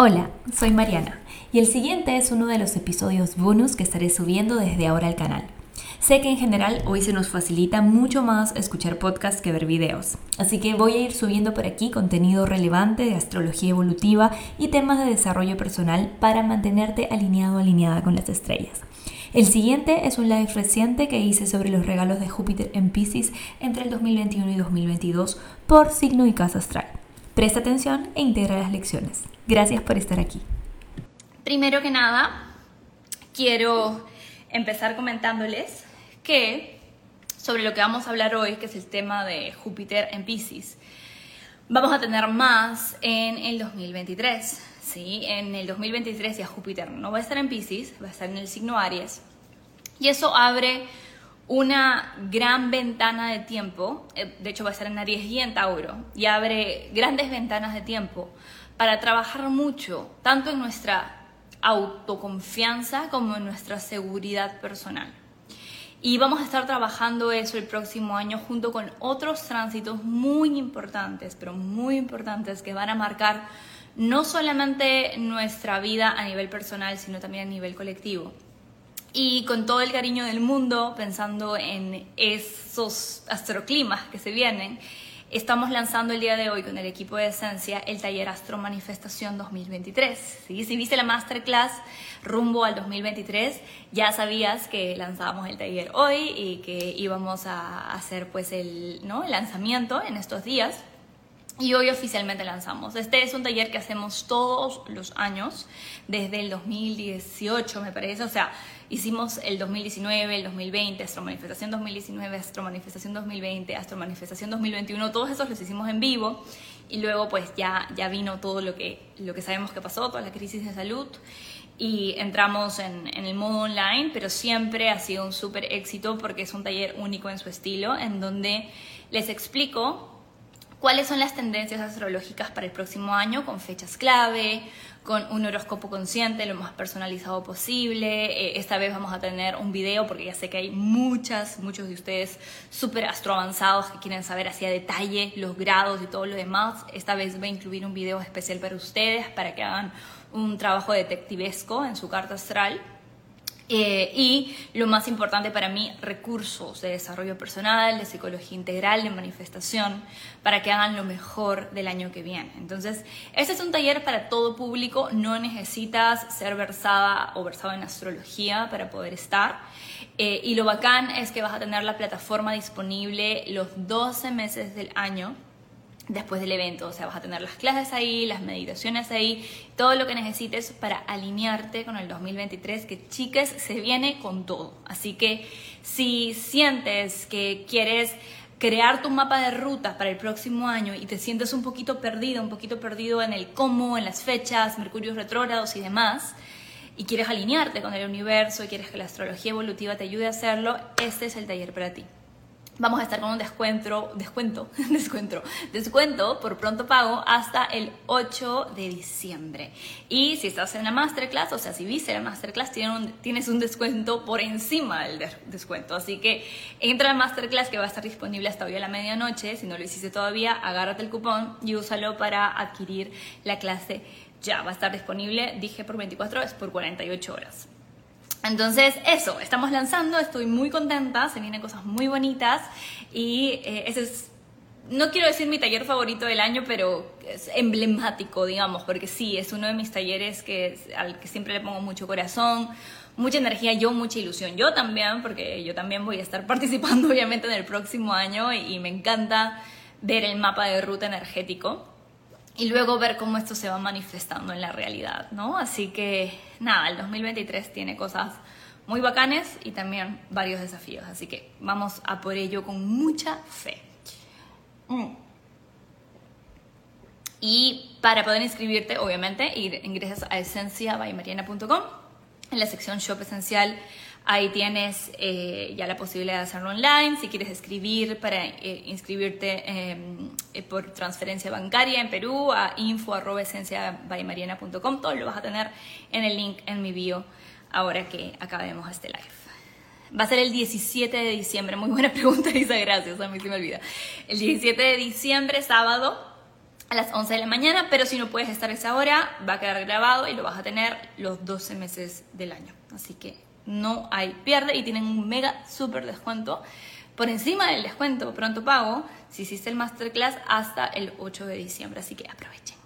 Hola, soy Mariana y el siguiente es uno de los episodios bonus que estaré subiendo desde ahora al canal. Sé que en general hoy se nos facilita mucho más escuchar podcasts que ver videos, así que voy a ir subiendo por aquí contenido relevante de astrología evolutiva y temas de desarrollo personal para mantenerte alineado alineada con las estrellas. El siguiente es un live reciente que hice sobre los regalos de Júpiter en Pisces entre el 2021 y 2022 por signo y casa astral. Presta atención e integra las lecciones. Gracias por estar aquí. Primero que nada, quiero empezar comentándoles que sobre lo que vamos a hablar hoy, que es el tema de Júpiter en Pisces, vamos a tener más en el 2023. ¿sí? En el 2023 ya Júpiter no va a estar en Pisces, va a estar en el signo Aries. Y eso abre una gran ventana de tiempo, eh, de hecho va a estar en Aries y en Tauro, y abre grandes ventanas de tiempo para trabajar mucho, tanto en nuestra autoconfianza como en nuestra seguridad personal. Y vamos a estar trabajando eso el próximo año junto con otros tránsitos muy importantes, pero muy importantes que van a marcar no solamente nuestra vida a nivel personal, sino también a nivel colectivo y con todo el cariño del mundo, pensando en esos astroclimas que se vienen, estamos lanzando el día de hoy con el equipo de Esencia el taller Astro Manifestación 2023. ¿sí? Si viste la masterclass rumbo al 2023, ya sabías que lanzábamos el taller hoy y que íbamos a hacer pues el, ¿no? el lanzamiento en estos días. Y hoy oficialmente lanzamos. Este es un taller que hacemos todos los años, desde el 2018 me parece, o sea, Hicimos el 2019, el 2020, Astro Manifestación 2019, Astro Manifestación 2020, Astro Manifestación 2021, todos esos los hicimos en vivo. Y luego pues ya, ya vino todo lo que, lo que sabemos que pasó, toda la crisis de salud. Y entramos en, en el modo online, pero siempre ha sido un súper éxito porque es un taller único en su estilo, en donde les explico cuáles son las tendencias astrológicas para el próximo año con fechas clave, con un horóscopo consciente lo más personalizado posible. Eh, esta vez vamos a tener un video porque ya sé que hay muchas, muchos de ustedes súper astroavanzados que quieren saber así a detalle los grados y todo lo demás. Esta vez va a incluir un video especial para ustedes para que hagan un trabajo detectivesco en su carta astral. Eh, y lo más importante para mí, recursos de desarrollo personal, de psicología integral, de manifestación, para que hagan lo mejor del año que viene. Entonces, este es un taller para todo público, no necesitas ser versada o versado en astrología para poder estar. Eh, y lo bacán es que vas a tener la plataforma disponible los 12 meses del año después del evento. O sea, vas a tener las clases ahí, las meditaciones ahí, todo lo que necesites para alinearte con el 2023, que chicas, se viene con todo. Así que si sientes que quieres crear tu mapa de rutas para el próximo año y te sientes un poquito perdido, un poquito perdido en el cómo, en las fechas, mercurios retrógrados y demás, y quieres alinearte con el universo y quieres que la astrología evolutiva te ayude a hacerlo, este es el taller para ti vamos a estar con un descuento, descuento, descuento, descuento por pronto pago hasta el 8 de diciembre. Y si estás en la masterclass, o sea, si viste la masterclass, tienes un descuento por encima del descuento. Así que entra a la masterclass que va a estar disponible hasta hoy a la medianoche. Si no lo hiciste todavía, agárrate el cupón y úsalo para adquirir la clase ya. Va a estar disponible, dije por 24, es por 48 horas. Entonces, eso, estamos lanzando, estoy muy contenta, se vienen cosas muy bonitas y eh, ese es, no quiero decir mi taller favorito del año, pero es emblemático, digamos, porque sí, es uno de mis talleres que, al que siempre le pongo mucho corazón, mucha energía, yo mucha ilusión. Yo también, porque yo también voy a estar participando obviamente en el próximo año y me encanta ver el mapa de ruta energético y luego ver cómo esto se va manifestando en la realidad, ¿no? Así que nada, el 2023 tiene cosas muy bacanes y también varios desafíos, así que vamos a por ello con mucha fe. Mm. Y para poder inscribirte, obviamente, ingresas a esenciabaymariana.com en la sección Shop Esencial Ahí tienes eh, ya la posibilidad de hacerlo online. Si quieres escribir para eh, inscribirte em, eh, por transferencia bancaria en Perú a info.esenciabaymariana.com, todo lo vas a tener en el link en mi bio ahora que acabemos este live. Va a ser el 17 de diciembre. Muy buena pregunta, Isa. Gracias. A mí se me olvida. El 17 de diciembre, sábado, a las 11 de la mañana, pero si no puedes estar a esa hora, va a quedar grabado y lo vas a tener los 12 meses del año. Así que no hay pierde y tienen un mega super descuento por encima del descuento pronto pago si hiciste el masterclass hasta el 8 de diciembre. Así que aprovechen.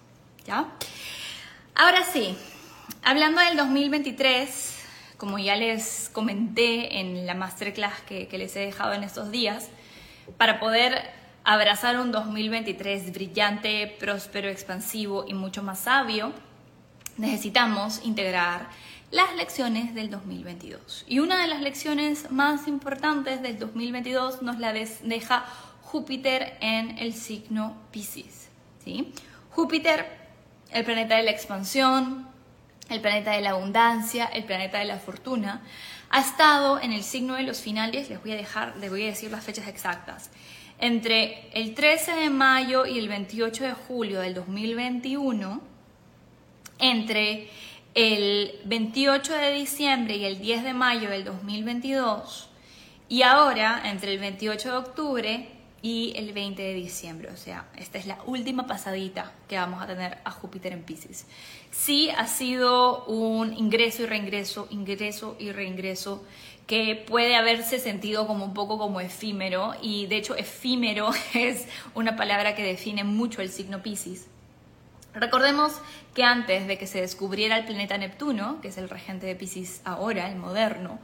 ¿Ya? Ahora sí, hablando del 2023, como ya les comenté en la masterclass que, que les he dejado en estos días, para poder abrazar un 2023 brillante, próspero, expansivo y mucho más sabio, necesitamos integrar las lecciones del 2022. Y una de las lecciones más importantes del 2022 nos la deja Júpiter en el signo Pisces. ¿sí? Júpiter, el planeta de la expansión, el planeta de la abundancia, el planeta de la fortuna, ha estado en el signo de los finales, les voy a dejar, les voy a decir las fechas exactas entre el 13 de mayo y el 28 de julio del 2021, entre el 28 de diciembre y el 10 de mayo del 2022, y ahora entre el 28 de octubre y el 20 de diciembre. O sea, esta es la última pasadita que vamos a tener a Júpiter en Pisces. Sí ha sido un ingreso y reingreso, ingreso y reingreso que puede haberse sentido como un poco como efímero y de hecho efímero es una palabra que define mucho el signo Pisces. Recordemos que antes de que se descubriera el planeta Neptuno, que es el regente de Pisces ahora, el moderno,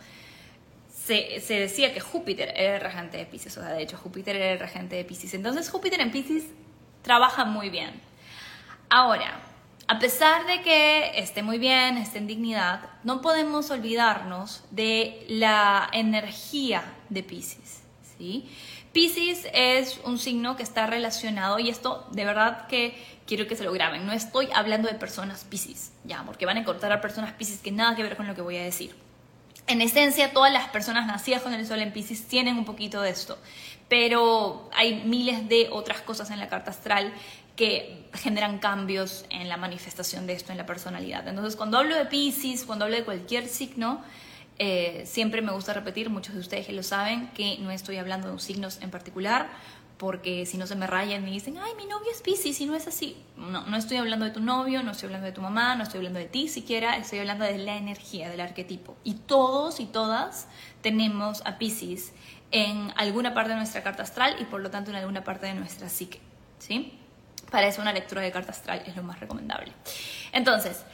se, decía que Júpiter era el regente de Pisces, o sea, de hecho Júpiter era el regente de Pisces. Entonces Júpiter en Pisces trabaja muy bien. Ahora, a pesar de que esté muy bien, esté en dignidad, no podemos olvidarnos de la energía de Pisces. ¿sí? Pisces es un signo que está relacionado, y esto de verdad que quiero que se lo graben, no estoy hablando de personas Pisces, ya, porque van a encontrar a personas Pisces que nada que ver con lo que voy a decir. En esencia, todas las personas nacidas con el sol en Pisces tienen un poquito de esto, pero hay miles de otras cosas en la carta astral que generan cambios en la manifestación de esto en la personalidad. Entonces, cuando hablo de Pisces, cuando hablo de cualquier signo, eh, siempre me gusta repetir, muchos de ustedes que lo saben, que no estoy hablando de signos en particular, porque si no se me rayan y dicen, ay, mi novio es Pisces y no es así. No, no estoy hablando de tu novio, no estoy hablando de tu mamá, no estoy hablando de ti siquiera, estoy hablando de la energía, del arquetipo. Y todos y todas tenemos a Pisces en alguna parte de nuestra carta astral y por lo tanto en alguna parte de nuestra psique. ¿Sí? Para eso una lectura de carta astral es lo más recomendable. Entonces,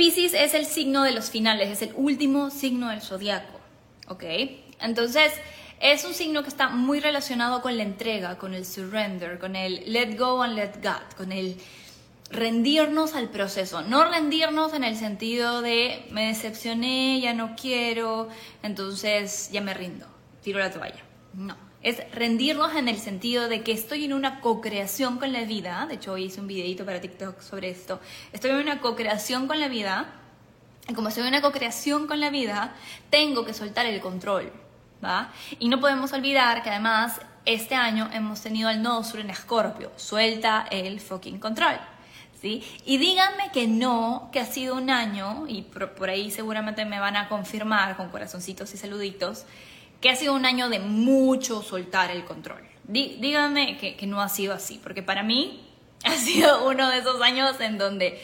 Pisces es el signo de los finales, es el último signo del zodiaco. ¿Ok? Entonces, es un signo que está muy relacionado con la entrega, con el surrender, con el let go and let God, con el rendirnos al proceso. No rendirnos en el sentido de me decepcioné, ya no quiero, entonces ya me rindo, tiro la toalla. No es rendirnos en el sentido de que estoy en una co-creación con la vida. De hecho, hoy hice un videito para TikTok sobre esto. Estoy en una co-creación con la vida. Y como estoy en una co-creación con la vida, tengo que soltar el control. ¿va? Y no podemos olvidar que además este año hemos tenido el nodo sur en Escorpio. Suelta el fucking control. ¿Sí? Y díganme que no, que ha sido un año, y por, por ahí seguramente me van a confirmar con corazoncitos y saluditos, que ha sido un año de mucho soltar el control. díganme que, que, no ha sido así, porque para mí ha sido uno de esos años en donde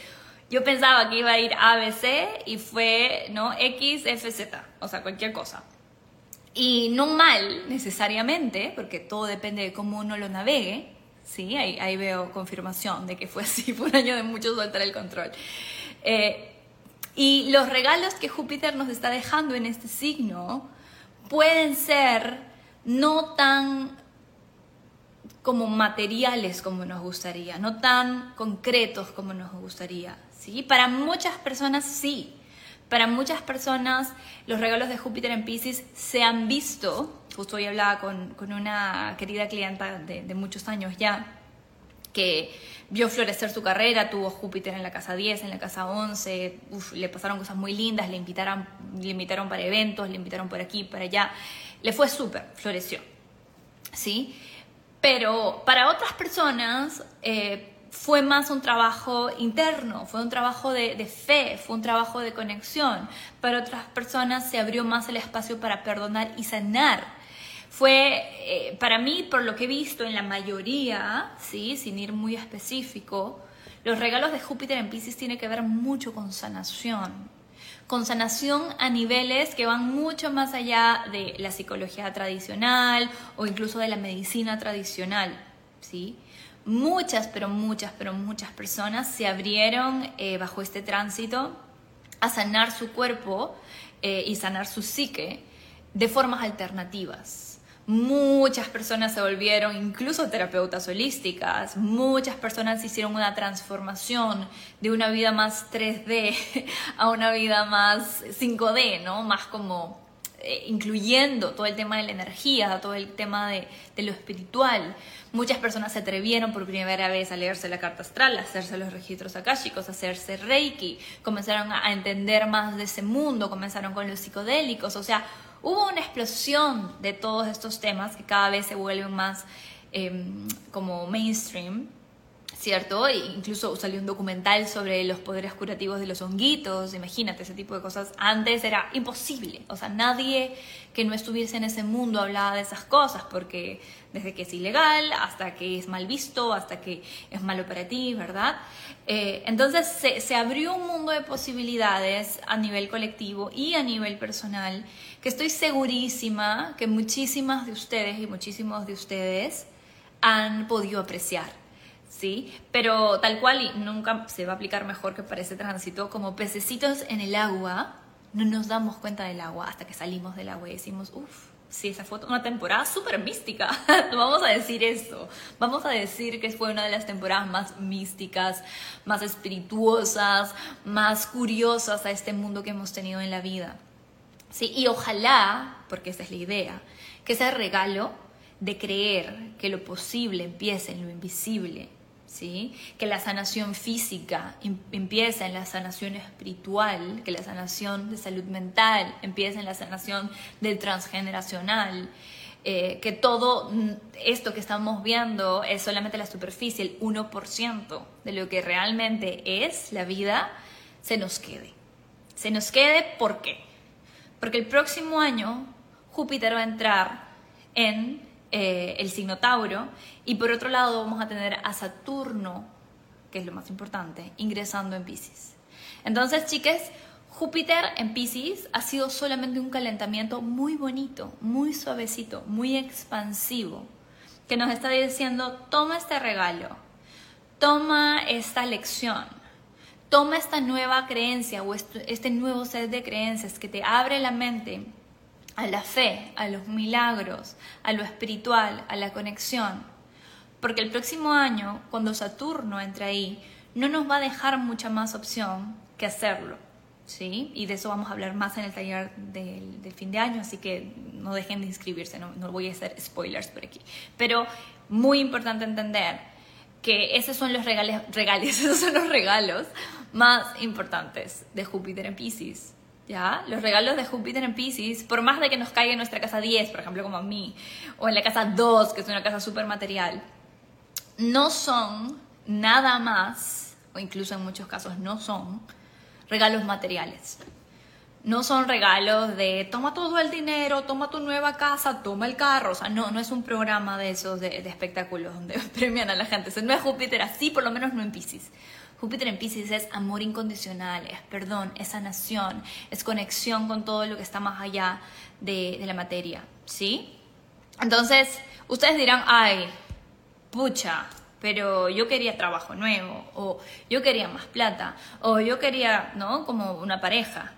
yo pensaba que iba a ir ABC y fue no X, F, Z, o sea, cualquier cosa. Y no mal necesariamente, porque todo depende de cómo uno lo navegue, ¿sí? Ahí, ahí veo confirmación de que fue así, fue un año de mucho soltar el control. Eh, y los regalos que Júpiter nos está dejando en este signo pueden ser no tan como materiales como nos gustaría, no tan concretos como nos gustaría. ¿sí? Para muchas personas sí. Para muchas personas los regalos de Júpiter en Pisces se han visto, justo hoy hablaba con, con una querida clienta de, de, muchos años ya, que vio florecer su carrera, tuvo Júpiter en la casa 10, en la casa 11, le pasaron cosas muy lindas, le invitaron, le invitaron para eventos, le invitaron por aquí, para allá, le fue súper, floreció, ¿sí? Pero para otras personas eh, fue más un trabajo interno, fue un trabajo de, de fe, fue un trabajo de conexión. Para otras personas se abrió más el espacio para perdonar y sanar Fue, eh, para mí, por lo que he visto en la mayoría, ¿sí? sin ir muy específico, los regalos de Júpiter en Pisces tienen que ver mucho con sanación, con sanación a niveles que van mucho más allá de la psicología tradicional o incluso de la medicina tradicional, ¿sí? Muchas, pero muchas, pero muchas personas se abrieron eh, bajo este tránsito a sanar su cuerpo eh, y sanar su psique de formas alternativas. Muchas personas se volvieron incluso terapeutas holísticas, muchas personas hicieron una transformación de una vida más 3D a una vida más 5D, ¿no? Más como eh, incluyendo todo el tema de la energía, todo el tema de, de, lo espiritual. Muchas personas se atrevieron por primera vez a leerse la carta astral, a hacerse los registros akáshicos, a hacerse reiki, comenzaron a entender más de ese mundo, comenzaron con los psicodélicos, o sea, hubo una explosión de todos estos temas que cada vez se vuelven más em, como mainstream, ¿cierto? E incluso salió un documental sobre los poderes curativos de los honguitos, imagínate ese tipo de cosas. Antes era imposible, o sea, nadie que no estuviese en ese mundo hablaba de esas cosas, porque desde que es ilegal hasta que es mal visto, hasta que es malo para ti, ¿verdad? Eh, entonces se, se abrió un mundo de posibilidades a nivel colectivo y a nivel personal que estoy segurísima que muchísimas de ustedes y muchísimos de ustedes han podido apreciar. ¿Sí? Pero tal cual, y nunca se va a aplicar mejor que para ese tránsito, como pececitos en el agua, no nos damos cuenta del agua hasta que salimos del agua y decimos, uff, sí, esa fue una temporada súper mística. Vamos a decir eso. Vamos a decir que fue una de las temporadas más místicas, más espirituosas, más curiosas a este mundo que hemos tenido en la vida. ¿Sí? Y ojalá, porque esa es la idea, que ese regalo de creer que lo posible empieza en lo invisible, ¿sí? que la sanación física em, empieza en la sanación espiritual, que la sanación de salud mental empieza en la sanación del transgeneracional, eh, que todo esto que estamos viendo es solamente la superficie, el 1% de lo que realmente es la vida, se nos quede. Se nos quede, ¿por qué? Porque el próximo año Júpiter va a entrar en eh, el signo Tauro y por otro lado vamos a tener a Saturno, que es lo más importante, ingresando en Pisces. Entonces, chicas, Júpiter en Pisces ha sido solamente un calentamiento muy bonito, muy suavecito, muy expansivo, que nos está diciendo, toma este regalo, toma esta lección, Toma esta nueva creencia o este nuevo set de creencias que te abre la mente a la fe, a los milagros, a lo espiritual, a la conexión. Porque el próximo año, cuando Saturno entre ahí, no nos va a dejar mucha más opción que hacerlo. ¿sí? Y de eso vamos a hablar más en el taller del, fin de año, así que no dejen de inscribirse, no, no voy a hacer spoilers por aquí. Pero muy importante entender que esos son los regales, regales, esos son los regalos más importantes de Júpiter en Pisces. ¿Ya? Los regalos de Júpiter en Pisces, por más de que nos caiga en nuestra casa 10, por ejemplo, como a mí, o en la casa 2, que es una casa súper material, no son nada más, o incluso en muchos casos no son, regalos materiales. No son regalos de toma todo el dinero, toma tu nueva casa, toma el carro. O sea, no, no es un programa de esos de, espectáculos donde premian a la gente. O no es Júpiter así, por lo menos no en Pisces. Júpiter en Pisces es amor incondicional, es perdón, es sanación, es conexión con todo lo que está más allá de, de la materia, ¿sí? Entonces, ustedes dirán, ay, pucha, pero yo quería trabajo nuevo, o yo quería más plata, o yo quería, ¿no? Como una pareja.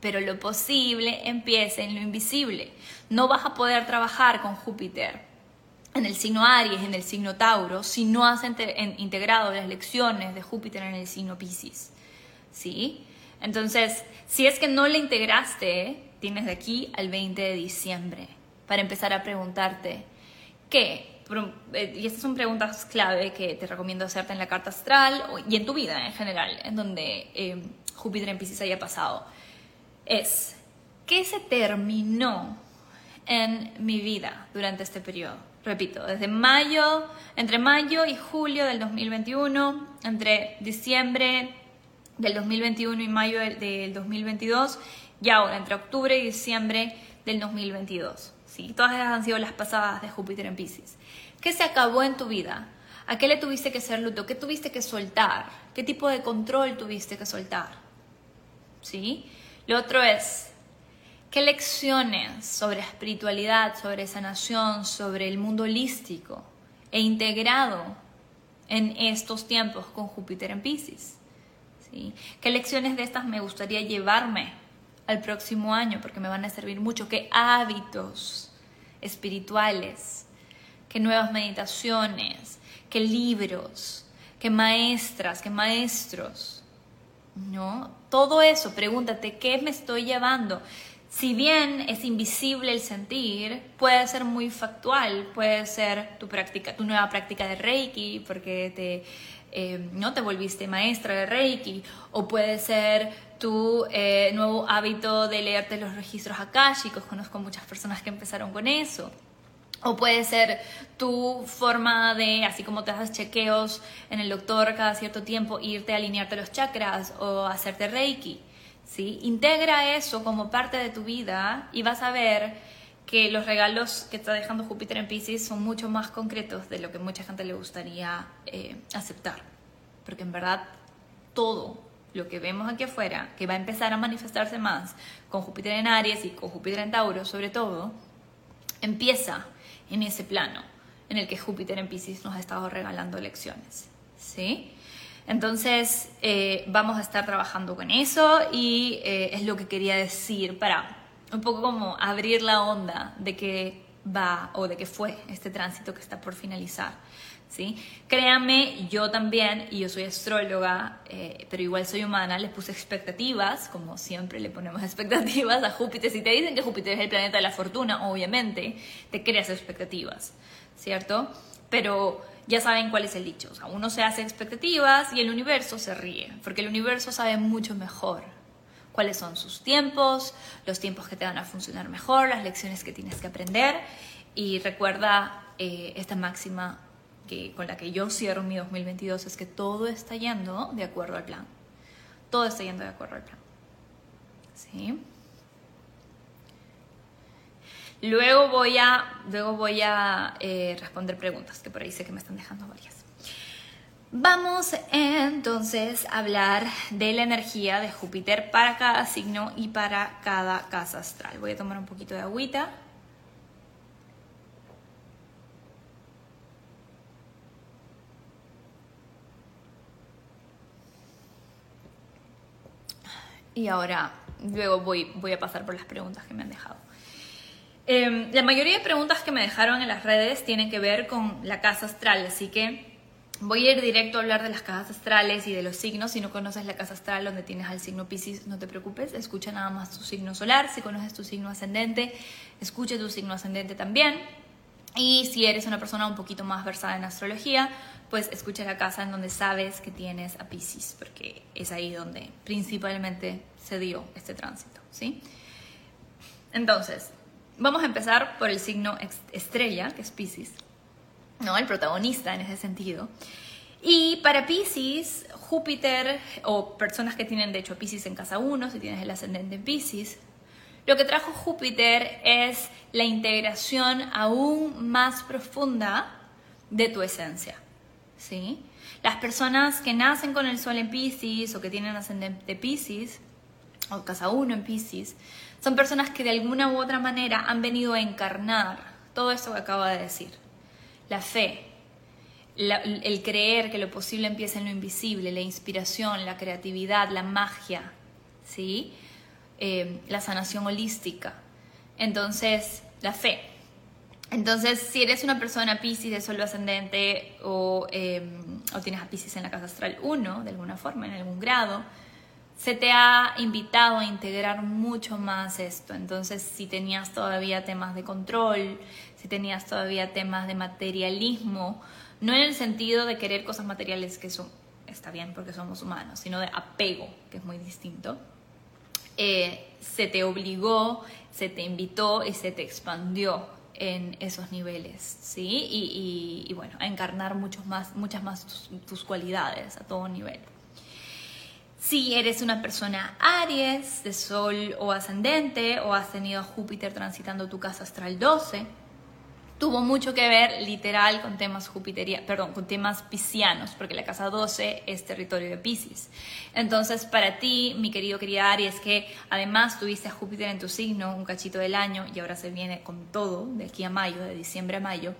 Pero lo posible empieza en lo invisible. No vas a poder trabajar con Júpiter en el signo Aries, en el signo Tauro, si no has integrado las lecciones de Júpiter en el signo Pisces. ¿Sí? Entonces, si es que no le integraste, tienes de aquí al 20 de diciembre para empezar a preguntarte qué. Eh, y estas son preguntas clave que te recomiendo hacerte en la carta astral y en tu vida en general, en donde eh, Júpiter en Pisces haya pasado. Es, ¿qué se terminó en mi vida durante este periodo? repito, desde mayo, entre mayo y julio del 2021, entre diciembre del 2021 y mayo del 2022, y ahora entre octubre y diciembre del 2022. ¿sí? Todas esas han sido las pasadas de Júpiter en Pisces. ¿Qué se acabó en tu vida? ¿A qué le tuviste que hacer luto? ¿Qué tuviste que soltar? ¿Qué tipo de control tuviste que soltar? ¿Sí? Lo otro es, ¿qué lecciones sobre espiritualidad, sobre sanación, sobre el mundo holístico he integrado en estos tiempos con Júpiter en Pisces? ¿Sí? ¿Qué lecciones de estas me gustaría llevarme al próximo año? Porque me van a servir mucho. ¿Qué hábitos espirituales? ¿Qué nuevas meditaciones? ¿Qué libros? ¿Qué maestras? ¿Qué maestros? ¿No? Todo eso, pregúntate, ¿qué me estoy llevando? Si bien es invisible el sentir, puede ser muy factual, puede ser tu práctica, tu nueva práctica de Reiki, porque te, eh, no te volviste maestra de Reiki, o puede ser tu eh, nuevo hábito de leerte los registros akáshicos. Conozco muchas personas que empezaron con eso. O puede ser tu forma de, así como te haces chequeos en el doctor cada cierto tiempo, irte a alinearte los chakras o hacerte reiki. ¿sí? Integra eso como parte de tu vida y vas a ver que los regalos que está dejando Júpiter en Pisces son mucho más concretos de lo que mucha gente le gustaría eh, aceptar. Porque en verdad todo lo que vemos aquí afuera, que va a empezar a manifestarse más con Júpiter en Aries y con Júpiter en Tauro sobre todo, empieza en ese plano en el que Júpiter en Pisces nos ha estado regalando lecciones. ¿Sí? Entonces, eh, vamos a estar trabajando con eso y eh, es lo que quería decir para un poco como abrir la onda de que va o de que fue este tránsito que está por finalizar. ¿Sí? Yo también, y yo soy astróloga, eh, pero igual soy humana, le puse expectativas, como siempre le ponemos expectativas a Júpiter. Si te dicen que Júpiter es el planeta de la fortuna, obviamente, te creas expectativas, ¿cierto? Pero ya saben cuál es el dicho. O sea, uno se hace expectativas y el universo se ríe, porque el universo sabe mucho mejor cuáles son sus tiempos, los tiempos que te van a funcionar mejor, las lecciones que tienes que aprender. Y recuerda eh, esta máxima con la que yo cierro mi 2022 es que todo está yendo de acuerdo al plan. Todo está yendo de acuerdo al plan. ¿Sí? Luego voy a, luego voy a eh, responder preguntas, que por ahí sé que me están dejando varias. Vamos entonces a hablar de la energía de Júpiter para cada signo y para cada casa astral. Voy a tomar un poquito de agüita. Y ahora, luego voy, voy a pasar por las preguntas que me han dejado. Em, la mayoría de preguntas que me dejaron en las redes tienen que ver con la casa astral, así que voy a ir directo a hablar de las casas astrales y de los signos. Si no conoces la casa astral donde tienes al signo Pisces, no te preocupes, escucha nada más tu signo solar. Si conoces tu signo ascendente, escucha tu signo ascendente también. Y si eres una persona un poquito más versada en astrología, pues escucha la casa en donde sabes que tienes a Pisces, porque es ahí donde principalmente se dio este tránsito, ¿sí? Entonces, vamos a empezar por el signo estrella, que es Pisces, ¿no? El protagonista en ese sentido. Y para Pisces, Júpiter, o personas que tienen de hecho Pisces en casa 1, si tienes el ascendente en Pisces, lo que trajo Júpiter es la integración aún más profunda de tu esencia. ¿Sí? Las personas que nacen con el sol en Pisces o que tienen ascendente Pisces, o casa 1 en Pisces, son personas que de alguna u otra manera han venido a encarnar todo esto que acabo de decir. La fe, el creer que lo posible empieza en lo invisible, la inspiración, la creatividad, la magia, ¿sí? Eh, la sanación holística. Entonces, la fe. Entonces, si eres una persona Pisces de Sol ascendente o, em, o tienes a Pisces en la casa astral 1, de alguna forma, en algún grado, se te ha invitado a integrar mucho más esto. Entonces, si tenías todavía temas de control, si tenías todavía temas de materialismo, no en el sentido de querer cosas materiales que son, está bien porque somos humanos, sino de apego, que es muy distinto, eh, se te obligó, se te invitó y se te expandió en esos niveles, ¿sí? Y, bueno, a encarnar muchos más, muchas más tus, cualidades a todo nivel. Si eres una persona Aries, de Sol o ascendente, o has tenido a Júpiter transitando tu casa astral 12, tuvo mucho que ver literal con temas jupiterianos, perdón, con temas piscianos, porque la casa 12 es territorio de Pisces. Entonces, para ti, mi querido querida Aries, que además tuviste a Júpiter en tu signo un cachito del año y ahora se viene con todo de aquí a mayo, de diciembre a mayo,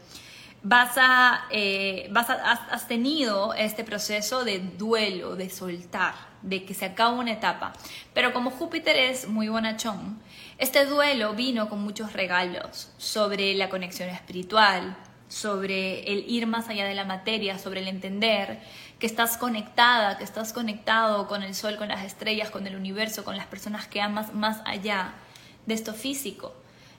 vas a, eh, vas a, has tenido este proceso de duelo, de soltar, de que se acaba una etapa. Pero como Júpiter es muy bonachón, este duelo vino con muchos regalos sobre la conexión espiritual, sobre el ir más allá de la materia, sobre el entender que estás conectada, que estás conectado con el sol, con las estrellas, con el universo, con las personas que amas más allá de esto físico.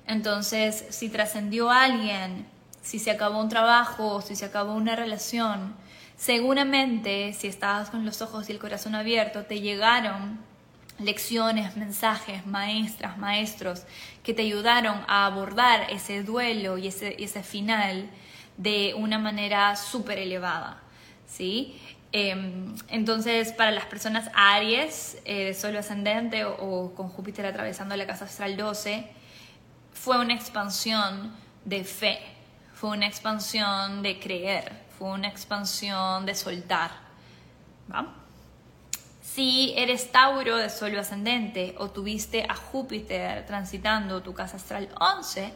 Entonces, si trascendió alguien, si se acabó un trabajo, si se acabó una relación, seguramente si estabas con los ojos y el corazón abierto, te llegaron lecciones, mensajes, maestras, maestros que te ayudaron a abordar ese duelo y ese, ese final de una manera súper elevada. ¿sí? Em, entonces, para las personas Aries, eh, solo ascendente o, o, con Júpiter atravesando la casa astral 12, fue una expansión de fe, fue una expansión de creer, fue una expansión de soltar. ¿va? Si eres Tauro de Sol ascendente o tuviste a Júpiter transitando tu casa astral 11,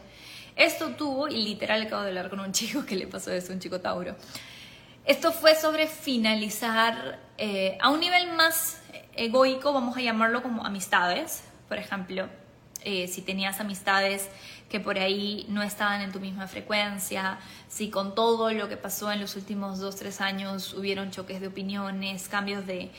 esto tuvo, y literal acabo de hablar con un chico que le pasó eso, un chico Tauro. Esto fue sobre finalizar eh, a un nivel más egoico, vamos a llamarlo como amistades, por ejemplo, eh, si tenías amistades que por ahí no estaban en tu misma frecuencia, si con todo lo que pasó en los últimos dos, tres años hubieron choques de opiniones, cambios de,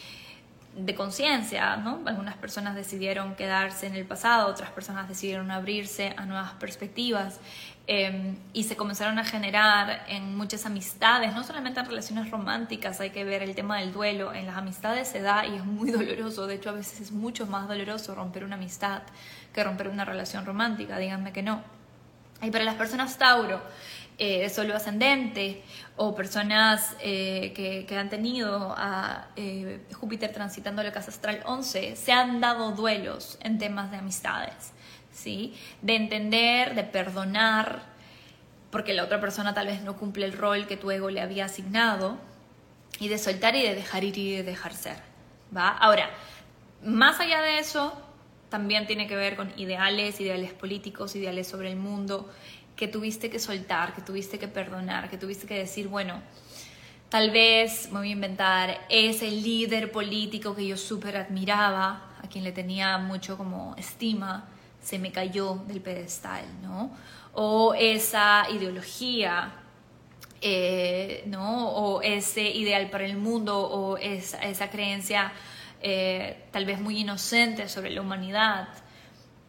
de conciencia. Algunas personas decidieron quedarse en el pasado, otras personas decidieron abrirse a nuevas perspectivas eh, y se comenzaron a generar en muchas amistades, no solamente en relaciones románticas, hay que ver el tema del duelo, en las amistades se da y es muy doloroso, de hecho a veces es mucho más doloroso romper una amistad que romper una relación romántica, díganme que no. Y para las personas Tauro, eh, de solo ascendente o personas eh, que, que, han tenido a eh, Júpiter transitando la casa astral 11, se han dado duelos en temas de amistades, ¿sí? De entender, de perdonar, porque la otra persona tal vez no cumple el rol que tu ego le había asignado, y de soltar y de dejar ir y de dejar ser, ¿va? Ahora, más allá de eso, también tiene que ver con ideales, ideales políticos, ideales sobre el mundo, que tuviste que soltar, que tuviste que perdonar, que tuviste que decir, bueno, tal vez, me voy a inventar, ese líder político que yo súper admiraba, a quien le tenía mucho como estima, se me cayó del pedestal, ¿no? O esa ideología, eh, ¿no? O ese ideal para el mundo, o esa, creencia eh, tal vez muy inocente sobre la humanidad,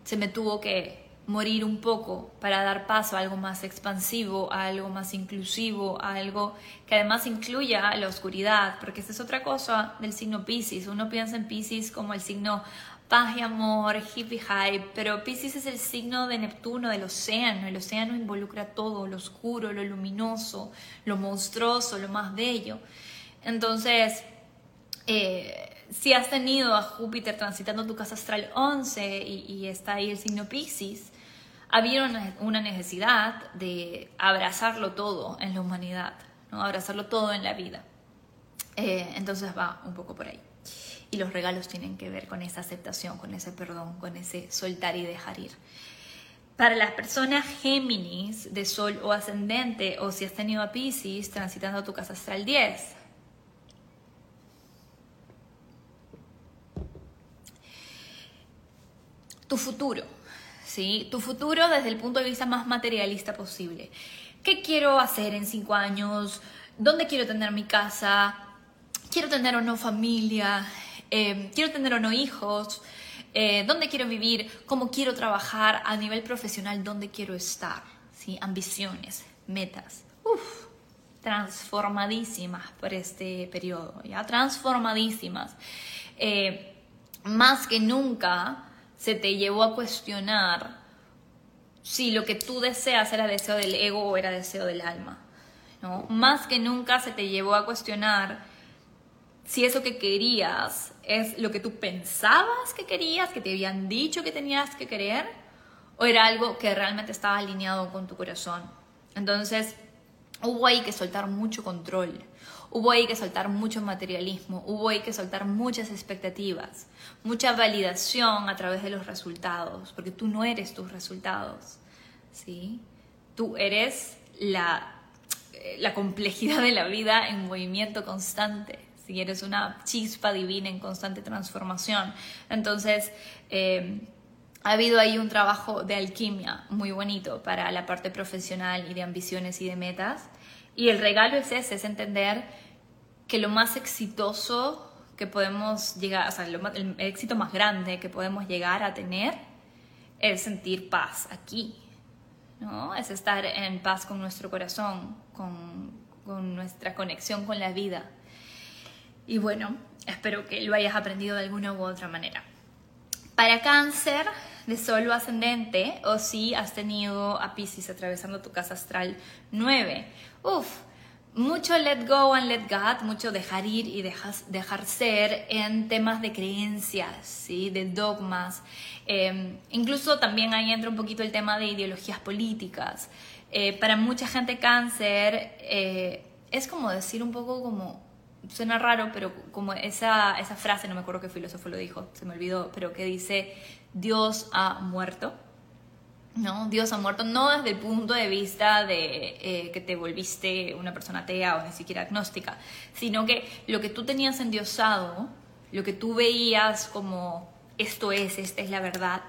se me tuvo que morir un poco para dar paso a algo más expansivo, a algo más inclusivo, a algo que además incluya la oscuridad, porque esa es otra cosa del signo Pisces. Uno piensa en Pisces como el signo paz y amor, hippie hype, pero Pisces es el signo de Neptuno, del océano. El océano involucra todo, lo oscuro, lo luminoso, lo monstruoso, lo más bello. Entonces, eh, si has tenido a Júpiter transitando tu casa astral 11 y, y está ahí el signo Pisces, había una necesidad de abrazarlo todo en la humanidad, ¿no? abrazarlo todo en la vida. Eh, entonces va un poco por ahí. Y los regalos tienen que ver con esa aceptación, con ese perdón, con ese soltar y dejar ir. Para las personas Géminis de Sol o ascendente, o si has tenido a Pisces transitando tu casa astral 10, tu futuro ¿sí? Tu futuro desde el punto de vista más materialista posible. ¿Qué quiero hacer en cinco años? ¿Dónde quiero tener mi casa? ¿Quiero tener o no familia? Eh, ¿Quiero tener o no hijos? Eh, ¿Dónde quiero vivir? ¿Cómo quiero trabajar a nivel profesional? ¿Dónde quiero estar? ¿Sí? Ambiciones, metas. Uf, transformadísimas por este periodo, ¿ya? Transformadísimas. Eh, más que nunca se te llevó a cuestionar si lo que tú deseas era deseo del ego o era deseo del alma. ¿no? Más que nunca se te llevó a cuestionar si eso que querías es lo que tú pensabas que querías, que te habían dicho que tenías que querer, o era algo que realmente estaba alineado con tu corazón. Entonces, hubo ahí que soltar mucho control, hubo ahí que soltar mucho materialismo, hubo ahí que soltar muchas expectativas, mucha validación a través de los resultados, porque tú no eres tus resultados, ¿sí? Tú eres la, eh, la complejidad de la vida en movimiento constante si eres una chispa divina en constante transformación. Entonces, eh, ha habido ahí un trabajo de alquimia muy bonito para la parte profesional y de ambiciones y de metas. Y el regalo es ese, es entender que lo más exitoso que podemos llegar, o sea, el éxito más grande que podemos llegar a tener es sentir paz aquí, ¿no? Es estar en paz con nuestro corazón, con, con nuestra conexión con la vida. Y bueno, espero que lo hayas aprendido de alguna u otra manera. Para cáncer de solo ascendente o si has tenido a Pisces atravesando tu casa astral 9. Uf, mucho let go and let God, mucho dejar ir y dejar, dejar ser en temas de creencias, ¿sí? de dogmas. Em, incluso también ahí entra un poquito el tema de ideologías políticas. Eh, para mucha gente cáncer eh, es como decir un poco como suena raro, pero como esa, esa frase, no me acuerdo qué filósofo lo dijo, se me olvidó, pero que dice, Dios ha muerto. ¿No? Dios ha muerto no desde el punto de vista de eh, que te volviste una persona atea o ni siquiera agnóstica, sino que lo que tú tenías endiosado, lo que tú veías como esto es, esta es la verdad,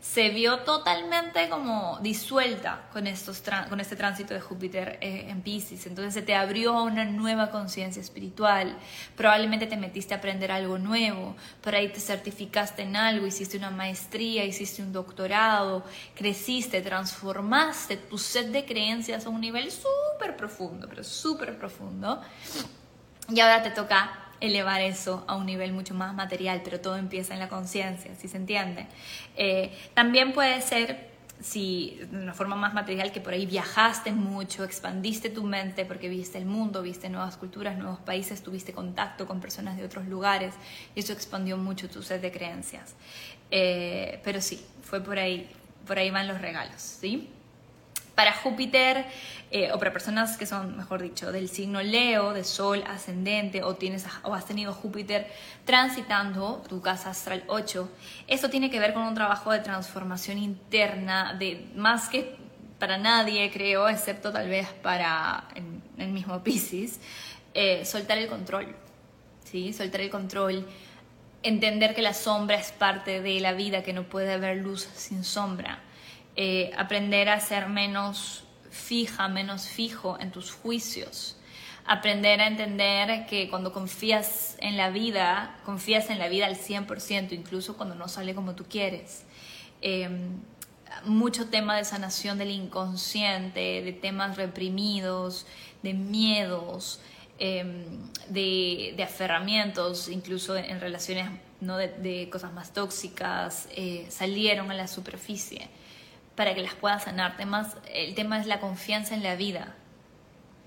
se vio totalmente como disuelta con, estos con este tránsito de Júpiter eh, en Pisces. Entonces se te abrió una nueva conciencia espiritual. Probablemente te metiste a aprender algo nuevo. Por ahí te certificaste en algo, hiciste una maestría, hiciste un doctorado, creciste, transformaste tu set de creencias a un nivel súper profundo, pero súper profundo. Y ahora te toca elevar eso a un nivel mucho más material, pero todo empieza en la conciencia, si se entiende? Eh, también puede ser si de una forma más material que por ahí viajaste mucho, expandiste tu mente porque viste el mundo, viste nuevas culturas, nuevos países, tuviste contacto con personas de otros lugares y eso expandió mucho tu set de creencias. Eh, pero sí, fue por ahí, por ahí van los regalos, ¿sí? Para Júpiter, eh, o para personas que son, mejor dicho, del signo Leo, de Sol ascendente, o, tienes, o has tenido Júpiter transitando tu casa astral 8, esto tiene que ver con un trabajo de transformación interna, de más que para nadie, creo, excepto tal vez para el, mismo Pisces, eh, soltar el control, ¿sí? Soltar el control entender que la sombra es parte de la vida, que no puede haber luz sin sombra. Eh, aprender a ser menos fija, menos fijo en tus juicios. Aprender a entender que cuando confías en la vida, confías en la vida al 100%, incluso cuando no sale como tú quieres. Em, mucho tema de sanación del inconsciente, de temas reprimidos, de miedos, em, de, aferramientos, incluso en, relaciones ¿no? de, cosas más tóxicas, eh, salieron a la superficie para que las puedas sanar. Temas, el tema es la confianza en la vida,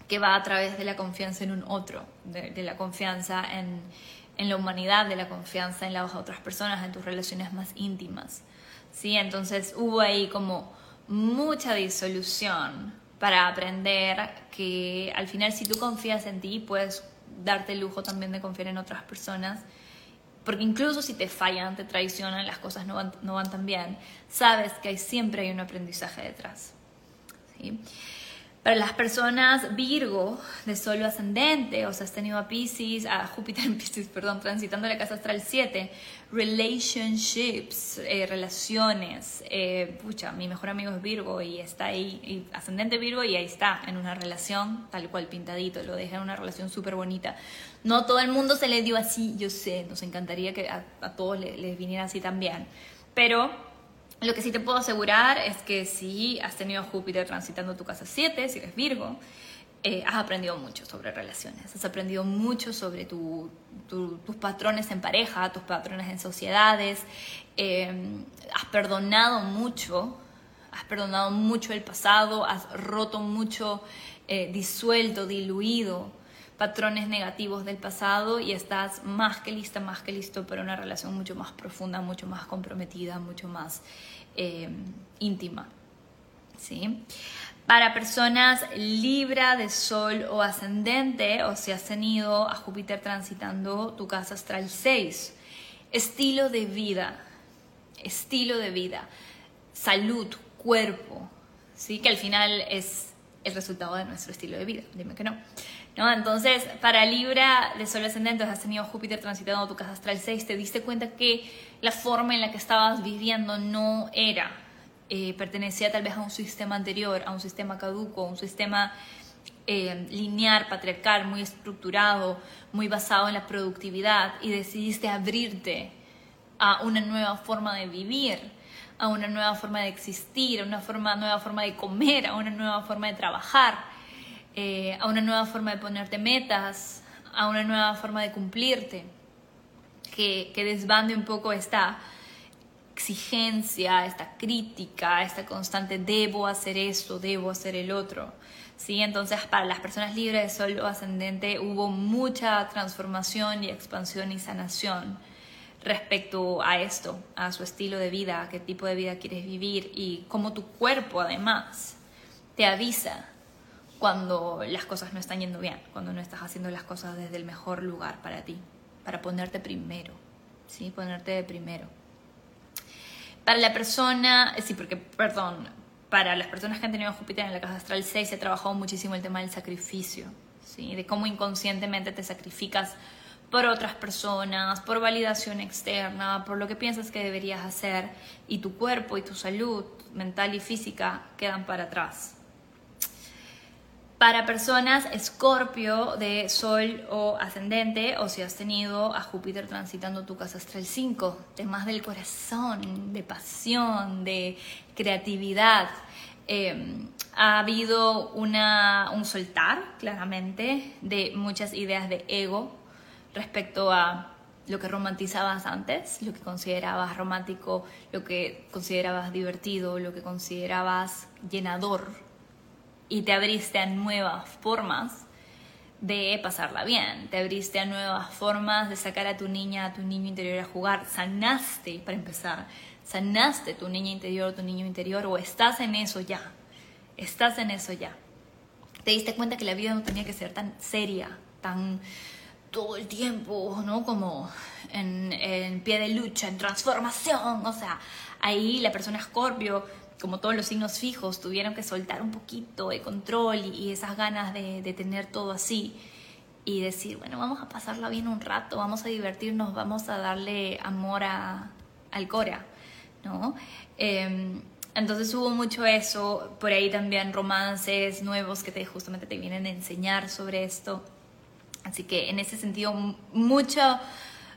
que va a través de la confianza en un otro, de, la confianza en, en, la humanidad, de la confianza en las otras personas, en tus relaciones más íntimas. ¿sí? Entonces hubo ahí como mucha disolución para aprender que al final si tú confías en ti, puedes darte el lujo también de confiar en otras personas porque incluso si te fallan, te traicionan, las cosas no van, no van tan bien, sabes que hay, siempre hay un aprendizaje detrás. ¿sí? Para las personas Virgo de solo ascendente, o sea, has tenido a Pisces, a Júpiter en Pisces, perdón, transitando la casa astral 7, relationships, eh, relaciones. Eh, pucha, mi mejor amigo es Virgo y está ahí, ascendente Virgo, y ahí está, en una relación tal cual pintadito, lo deja en una relación súper bonita. No todo el mundo se le dio así, yo sé, nos encantaría que a, todos les viniera así también. Pero lo que sí te puedo asegurar es que si has tenido Júpiter transitando tu casa 7, si eres Virgo, eh, has aprendido mucho sobre relaciones, has aprendido mucho sobre tus patrones en pareja, tus patrones en sociedades, eh, has perdonado mucho, has perdonado mucho el pasado, has roto mucho, eh, disuelto, diluido patrones negativos del pasado y estás más que lista, más que listo para una relación mucho más profunda, mucho más comprometida, mucho más eh, íntima. ¿Sí? Para personas Libra de Sol o ascendente, o si has tenido a Júpiter transitando tu casa astral 6, estilo de vida, estilo de vida, salud, cuerpo, ¿sí? que al final es el resultado de nuestro estilo de vida, dime que no. ¿No? Entonces, para Libra de Sol ascendente, has tenido Júpiter transitando tu casa astral 6, te diste cuenta que la forma en la que estabas viviendo no era, eh, pertenecía tal vez a un sistema anterior, a un sistema caduco, a un sistema eh, lineal, patriarcal, muy estructurado, muy basado en la productividad y decidiste abrirte a una nueva forma de vivir, a una nueva forma de existir, a una forma, nueva forma de comer, a una nueva forma de trabajar eh, a una nueva forma de ponerte metas, a una nueva forma de cumplirte, que, que desbande un poco esta exigencia, esta crítica, esta constante debo hacer esto, debo hacer el otro. ¿Sí? Entonces, para las personas libres de sol o ascendente hubo mucha transformación y expansión y sanación respecto a esto, a su estilo de vida, a qué tipo de vida quieres vivir y cómo tu cuerpo además te avisa cuando las cosas no están yendo bien, cuando no estás haciendo las cosas desde el mejor lugar para ti, para ponerte primero, ¿sí? Ponerte de primero. Para la persona, sí, porque, perdón, para las personas que han tenido Júpiter en la casa astral 6 se ha trabajado muchísimo el tema del sacrificio, ¿sí? De cómo inconscientemente te sacrificas por otras personas, por validación externa, por lo que piensas que deberías hacer y tu cuerpo y tu salud mental y física quedan para atrás. Para personas escorpio de sol o ascendente, o si has tenido a Júpiter transitando tu casa astral 5, temas del corazón, de pasión, de creatividad, em, ha habido una, un soltar, claramente, de muchas ideas de ego respecto a lo que romantizabas antes, lo que considerabas romántico, lo que considerabas divertido, lo que considerabas llenador y te abriste a nuevas formas de pasarla bien, te abriste a nuevas formas de sacar a tu niña, a tu niño interior a jugar, sanaste para empezar, sanaste tu niña interior, tu niño interior o estás en eso ya, estás en eso ya. Te diste cuenta que la vida no tenía que ser tan seria, tan todo el tiempo, ¿no? Como en, en pie de lucha, en transformación, o sea, ahí la persona Scorpio como todos los signos fijos, tuvieron que soltar un poquito de control y, esas ganas de, tener todo así y decir, bueno, vamos a pasarla bien un rato, vamos a divertirnos, vamos a darle amor a, al Cora, ¿no? Em, entonces hubo mucho eso, por ahí también romances nuevos que te, justamente te vienen a enseñar sobre esto. Así que en ese sentido, mucho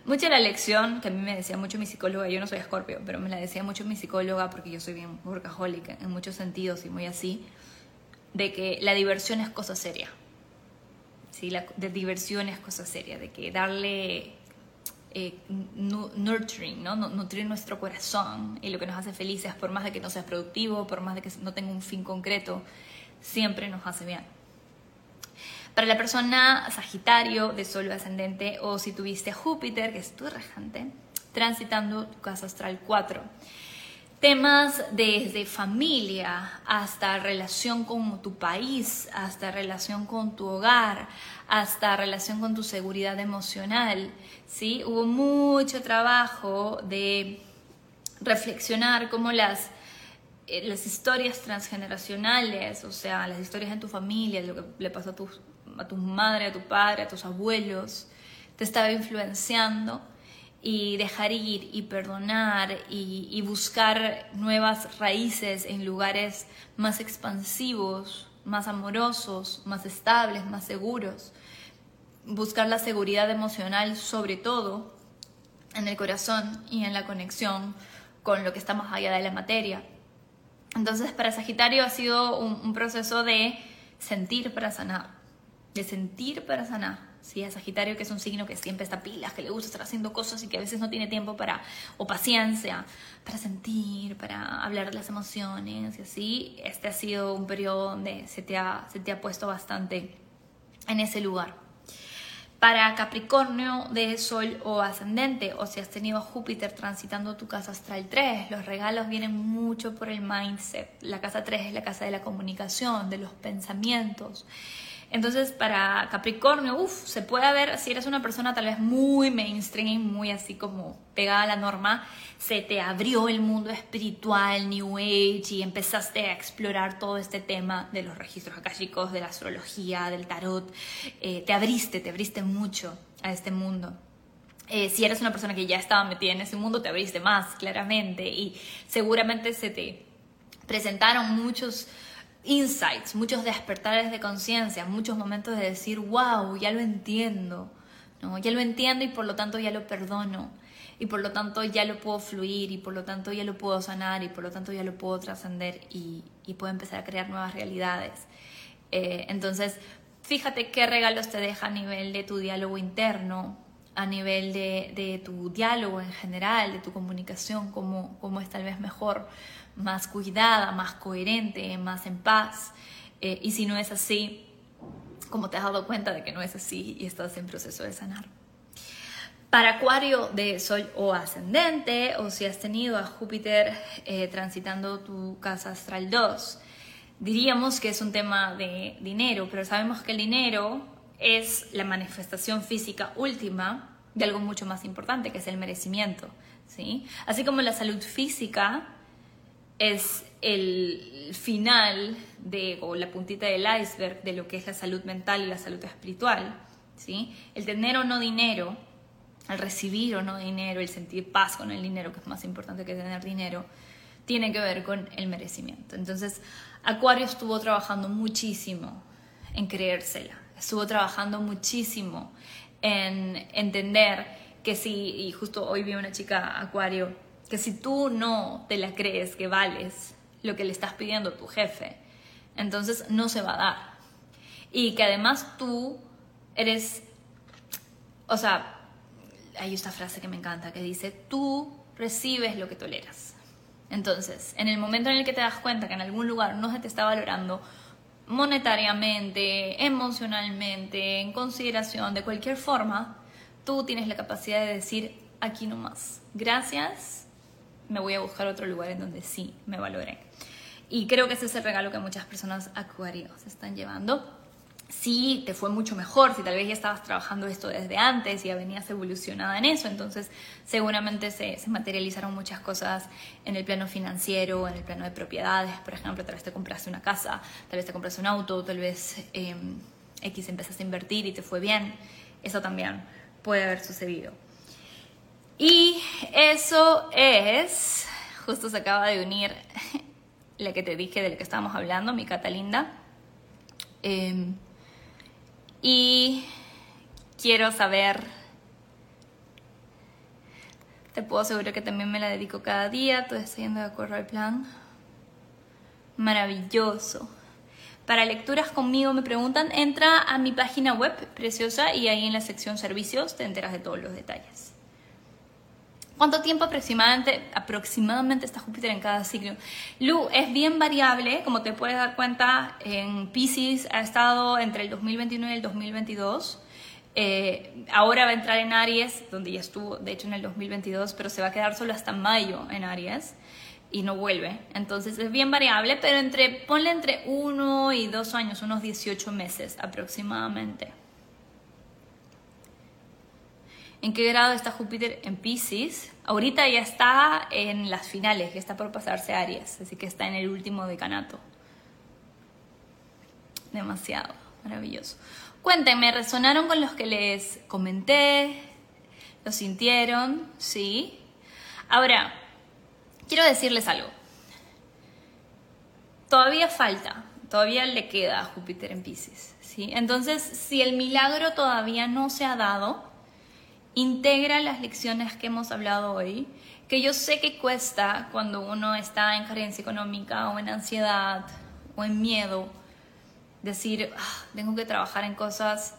mucha la lección que a mí me decía mucho mi psicóloga, yo no soy escorpio, pero me la decía mucho mi psicóloga porque yo soy bien workaholic en muchos sentidos y muy así, de que la diversión es cosa seria. Sí, la de diversión es cosa seria, de que darle eh, nurturing, ¿no? nutrir nuestro corazón y lo que nos hace felices, por más de que no sea productivo, por más de que no tenga un fin concreto, siempre nos hace bien. Para la persona Sagitario de Sol ascendente o si tuviste Júpiter, que es tu regente, transitando tu casa astral 4. Temas desde familia hasta relación con tu país, hasta relación con tu hogar, hasta relación con tu seguridad emocional. ¿sí? Hubo mucho trabajo de reflexionar cómo las eh, las historias transgeneracionales, o sea, las historias en tu familia, lo que le pasó a tus a tu madre, a tu padre, a tus abuelos, te estaba influenciando y dejar ir y perdonar y, buscar nuevas raíces en lugares más expansivos, más amorosos, más estables, más seguros. Buscar la seguridad emocional sobre todo en el corazón y en la conexión con lo que está más allá de la materia. Entonces para Sagitario ha sido un proceso de sentir para sanar de sentir para sanar. ¿sí? A Sagitario, que es un signo que siempre está pilas, que le gusta estar haciendo cosas y que a veces no tiene tiempo para, o paciencia, para sentir, para hablar de las emociones y así. Este ha sido un periodo donde se te ha, se te ha puesto bastante en ese lugar. Para Capricornio de Sol o ascendente, o si has tenido Júpiter transitando tu casa astral 3, los regalos vienen mucho por el mindset. La casa 3 es la casa de la comunicación, de los pensamientos. Entonces, para Capricornio, uff, se puede ver, si eres una persona tal vez muy mainstream, muy así como pegada a la norma, se te abrió el mundo espiritual, New Age, y empezaste a explorar todo este tema de los registros akáshicos, de la astrología, del tarot. Eh, te abriste, te abriste mucho a este mundo. Eh, si eres una persona que ya estaba metida en ese mundo, te abriste más, claramente, y seguramente se te presentaron muchos insights, muchos despertares de conciencia, muchos momentos de decir, wow, ya lo entiendo, ¿no? ya lo entiendo y por lo tanto ya lo perdono, y por lo tanto ya lo puedo fluir, y por lo tanto ya lo puedo sanar, y por lo tanto ya lo puedo trascender y, puedo empezar a crear nuevas realidades. Eh, entonces, fíjate qué regalos te deja a nivel de tu diálogo interno, a nivel de, de tu diálogo en general, de tu comunicación, cómo, cómo es tal vez mejor más cuidada, más coherente, más en paz. Eh, y si no es así, como te has dado cuenta de que no es así y estás en proceso de sanar. Para Acuario de Sol o ascendente, o si has tenido a Júpiter eh, transitando tu casa astral 2, diríamos que es un tema de dinero, pero sabemos que el dinero es la manifestación física última de algo mucho más importante, que es el merecimiento. ¿sí? Así como la salud física es el final de, o la puntita del iceberg de lo que es la salud mental y la salud espiritual. ¿sí? El tener o no dinero, el recibir o no dinero, el sentir paz con el dinero, que es más importante que tener dinero, tiene que ver con el merecimiento. Entonces, Acuario estuvo trabajando muchísimo en creérsela, estuvo trabajando muchísimo en entender que si, y justo hoy vi una chica Acuario que si tú no te la crees que vales lo que le estás pidiendo a tu jefe, entonces no se va a dar. Y que además tú eres, o sea, hay esta frase que me encanta que dice, tú recibes lo que toleras. Entonces, en el momento en el que te das cuenta que en algún lugar no se te está valorando monetariamente, emocionalmente, en consideración, de cualquier forma, tú tienes la capacidad de decir, aquí no más. Gracias, me voy a buscar otro lugar en donde sí me valore. Y creo que ese es el regalo que muchas personas acuarios están llevando. Si te fue mucho mejor, si tal vez ya estabas trabajando esto desde antes y ya venías evolucionada en eso, entonces seguramente se, se, materializaron muchas cosas en el plano financiero, en el plano de propiedades, por ejemplo, tal vez te compraste una casa, tal vez te compraste un auto, tal vez eh, X empezaste a invertir y te fue bien, eso también puede haber sucedido. Y eso es, justo se acaba de unir la que te dije de la que estábamos hablando, mi Catalinda. Eh, y quiero saber, te puedo asegurar que también me la dedico cada día, todo está yendo de acuerdo al plan. Maravilloso. Para lecturas conmigo me preguntan, entra a mi página web preciosa y ahí en la sección servicios te enteras de todos los detalles. ¿Cuánto tiempo aproximadamente, está Júpiter en cada signo? Lu, es bien variable, como te puedes dar cuenta, en Pisces ha estado entre el 2021 y el 2022. Eh, ahora va a entrar en Aries, donde ya estuvo, de hecho, en el 2022, pero se va a quedar solo hasta mayo en Aries y no vuelve. Entonces es bien variable, pero entre, ponle entre uno y dos años, unos 18 meses aproximadamente. ¿En qué grado está Júpiter en Pisces? Ahorita ya está en las finales, ya está por pasarse a Aries, así que está en el último decanato. Demasiado, maravilloso. Cuéntenme, ¿resonaron con los que les comenté? ¿Lo sintieron? ¿Sí? Ahora, quiero decirles algo. Todavía falta, todavía le queda a Júpiter en Pisces. ¿sí? Entonces, si el milagro todavía no se ha dado, integra las lecciones que hemos hablado hoy, que yo sé que cuesta cuando uno está en carencia económica o en ansiedad o en miedo, decir, ah, tengo que trabajar en cosas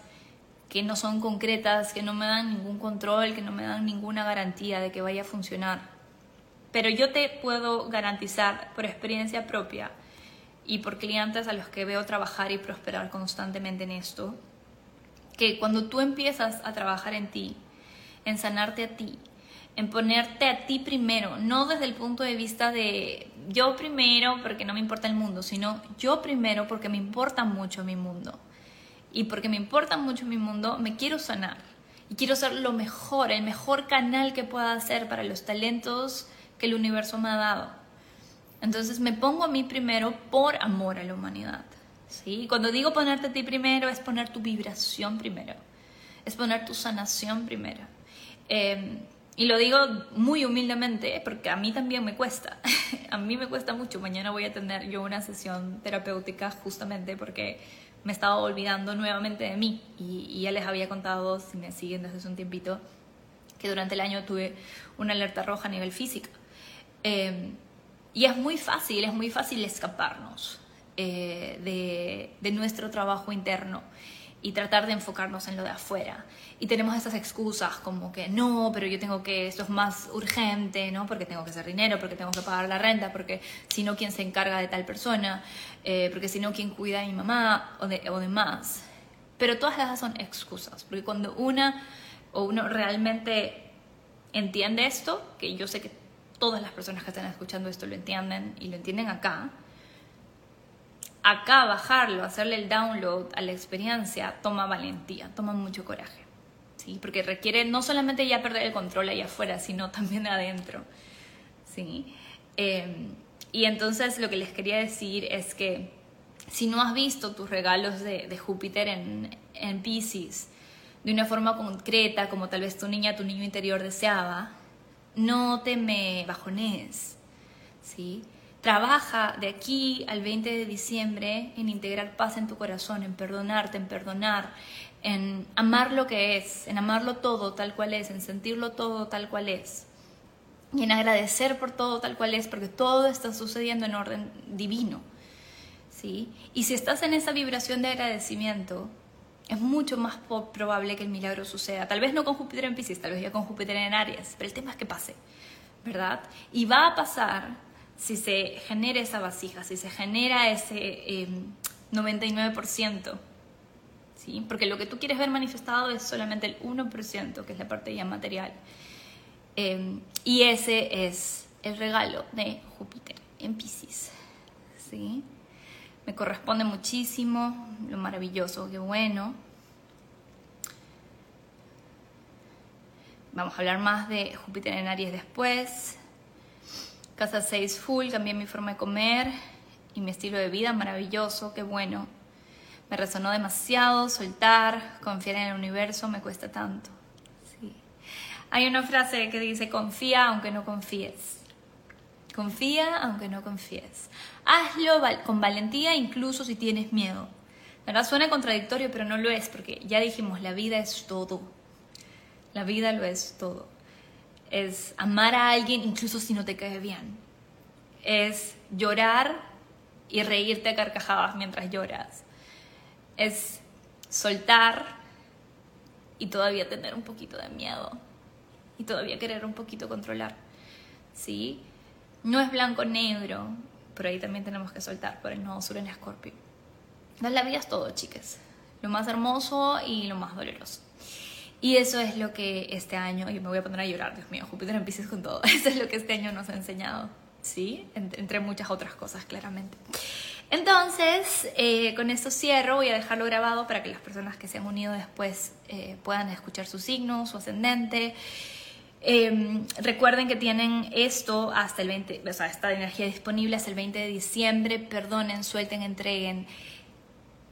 que no son concretas, que no me dan ningún control, que no me dan ninguna garantía de que vaya a funcionar. Pero yo te puedo garantizar por experiencia propia y por clientes a los que veo trabajar y prosperar constantemente en esto, que cuando tú empiezas a trabajar en ti, en sanarte a ti, en ponerte a ti primero, no desde el punto de vista de yo primero porque no me importa el mundo, sino yo primero porque me importa mucho mi mundo. Y porque me importa mucho mi mundo, me quiero sanar. Y quiero ser lo mejor, el mejor canal que pueda hacer para los talentos que el universo me ha dado. Entonces me pongo a mí primero por amor a la humanidad. ¿sí? Cuando digo ponerte a ti primero, es poner tu vibración primero. Es poner tu sanación primero. Eh, y lo digo muy humildemente porque a mí también me cuesta. a mí me cuesta mucho. Mañana voy a tener yo una sesión terapéutica justamente porque me estaba olvidando nuevamente de mí. Y, ya les había contado, si me siguen desde hace un tiempito, que durante el año tuve una alerta roja a nivel físico. Eh, y es muy fácil, es muy fácil escaparnos eh, de, de nuestro trabajo interno y tratar de enfocarnos en lo de afuera. Y tenemos esas excusas como que no, pero yo tengo que, esto es más urgente, ¿no? Porque tengo que hacer dinero, porque tengo que pagar la renta, porque si no, ¿quién se encarga de tal persona? Eh, porque si no, ¿quién cuida a mi mamá o, de, o demás? Pero todas esas son excusas, porque cuando una o uno realmente entiende esto, que yo sé que todas las personas que están escuchando esto lo entienden y lo entienden acá, acá bajarlo, hacerle el download a la experiencia, toma valentía, toma mucho coraje. ¿sí? Porque requiere no solamente ya perder el control ahí afuera, sino también adentro. ¿sí? Em, y entonces lo que les quería decir es que si no has visto tus regalos de, Júpiter en, en Pisces de una forma concreta, como tal vez tu niña, tu niño interior deseaba, no te me bajones. ¿sí? Trabaja de aquí al 20 de diciembre en integrar paz en tu corazón, en perdonarte, en perdonar, en amar lo que es, en amarlo todo tal cual es, en sentirlo todo tal cual es. Y en agradecer por todo tal cual es, porque todo está sucediendo en orden divino. ¿sí? Y si estás en esa vibración de agradecimiento, es mucho más probable que el milagro suceda. Tal vez no con Júpiter en Pisces, tal vez ya con Júpiter en Aries, pero el tema es que pase, ¿verdad? Y va a pasar si se genera esa vasija, si se genera ese 99%, em, ¿sí? porque lo que tú quieres ver manifestado es solamente el 1%, que es la parte ya material. Em, y ese es el regalo de Júpiter en Pisces. ¿sí? Me corresponde muchísimo, lo maravilloso, qué bueno. Vamos a hablar más de Júpiter en Aries después. Casa 6 full, cambié mi forma de comer y mi estilo de vida, maravilloso, qué bueno. Me resonó demasiado, soltar, confiar en el universo me cuesta tanto. Sí. Hay una frase que dice, confía aunque no confíes. Confía aunque no confíes. Hazlo con valentía incluso si tienes miedo. ¿Verdad? Suena contradictorio, pero no lo es, porque ya dijimos, la vida es todo. La vida lo es todo es amar a alguien incluso si no te cae bien. Es llorar y reírte a carcajadas mientras lloras. Es soltar y todavía tener un poquito de miedo y todavía querer un poquito controlar. ¿Sí? No es blanco-negro, pero ahí también tenemos que soltar por el nodo sur en Escorpio. La vida es todo, chicas. Lo más hermoso y lo más doloroso. Y eso es lo que este año, y me voy a poner a llorar, Dios mío, Júpiter en Pisces con todo, eso es lo que este año nos ha enseñado, ¿sí? Entre muchas otras cosas, claramente. Entonces, eh, con esto cierro, voy a dejarlo grabado para que las personas que se han unido después eh, puedan escuchar su signo, su ascendente. Em, recuerden que tienen esto hasta el 20, o sea, esta energía disponible hasta el 20 de diciembre. Perdonen, suelten, entreguen.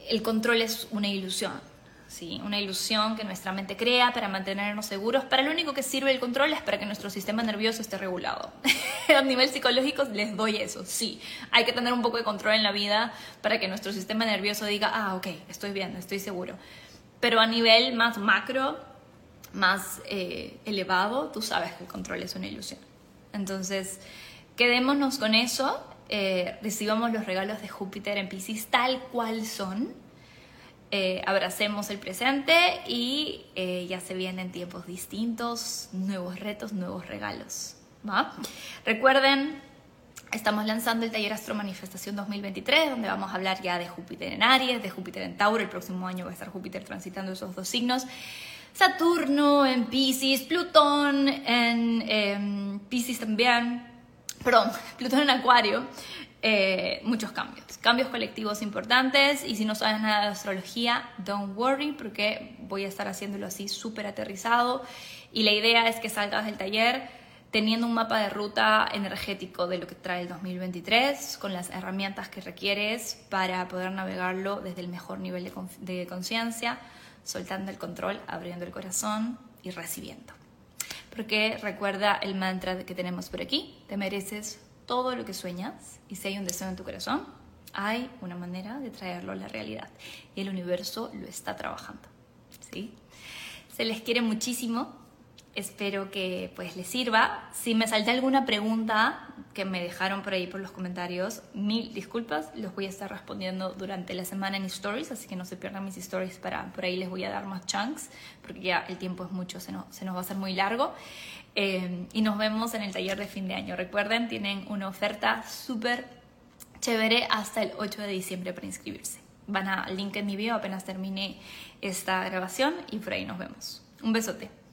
El control es una ilusión ¿sí? una ilusión que nuestra mente crea para mantenernos seguros. Para lo único que sirve el control es para que nuestro sistema nervioso esté regulado. A nivel psicológico les doy eso, sí. Hay que tener un poco de control en la vida para que nuestro sistema nervioso diga, ah, ok, estoy bien, estoy seguro. Pero a nivel más macro, más eh, elevado, tú sabes que el control es una ilusión. Entonces, quedémonos con eso, eh, recibamos los regalos de Júpiter en Pisces tal cual son eh, abracemos el presente y eh, ya se vienen tiempos distintos, nuevos retos, nuevos regalos. Recuerden Estamos lanzando el taller Astro Manifestación 2023, donde vamos a hablar ya de Júpiter en Aries, de Júpiter en Tauro. El próximo año va a estar Júpiter transitando esos dos signos. Saturno en Pisces, Plutón en eh, Pisces también, perdón, Plutón en Acuario. Eh, muchos cambios, cambios colectivos importantes y si no sabes nada de astrología, don't worry porque voy a estar haciéndolo así súper aterrizado y la idea es que salgas del taller teniendo un mapa de ruta energético de lo que trae el 2023 con las herramientas que requieres para poder navegarlo desde el mejor nivel de conciencia, soltando el control, abriendo el corazón y recibiendo. Porque recuerda el mantra que tenemos por aquí, te mereces todo lo que sueñas y si hay un deseo en tu corazón, hay una manera de traerlo a la realidad y el universo lo está trabajando. ¿sí? Se les quiere muchísimo, espero que pues les sirva. Si me salté alguna pregunta que me dejaron por ahí por los comentarios, mil disculpas, los voy a estar respondiendo durante la semana en stories, así que no se pierdan mis stories para por ahí les voy a dar más chunks, porque ya el tiempo es mucho, se nos, va a hacer muy largo. Eh, y nos vemos en el taller de fin de año. Recuerden, tienen una oferta súper chévere hasta el 8 de diciembre para inscribirse. Van a link en mi video apenas termine esta grabación y por ahí nos vemos. Un besote.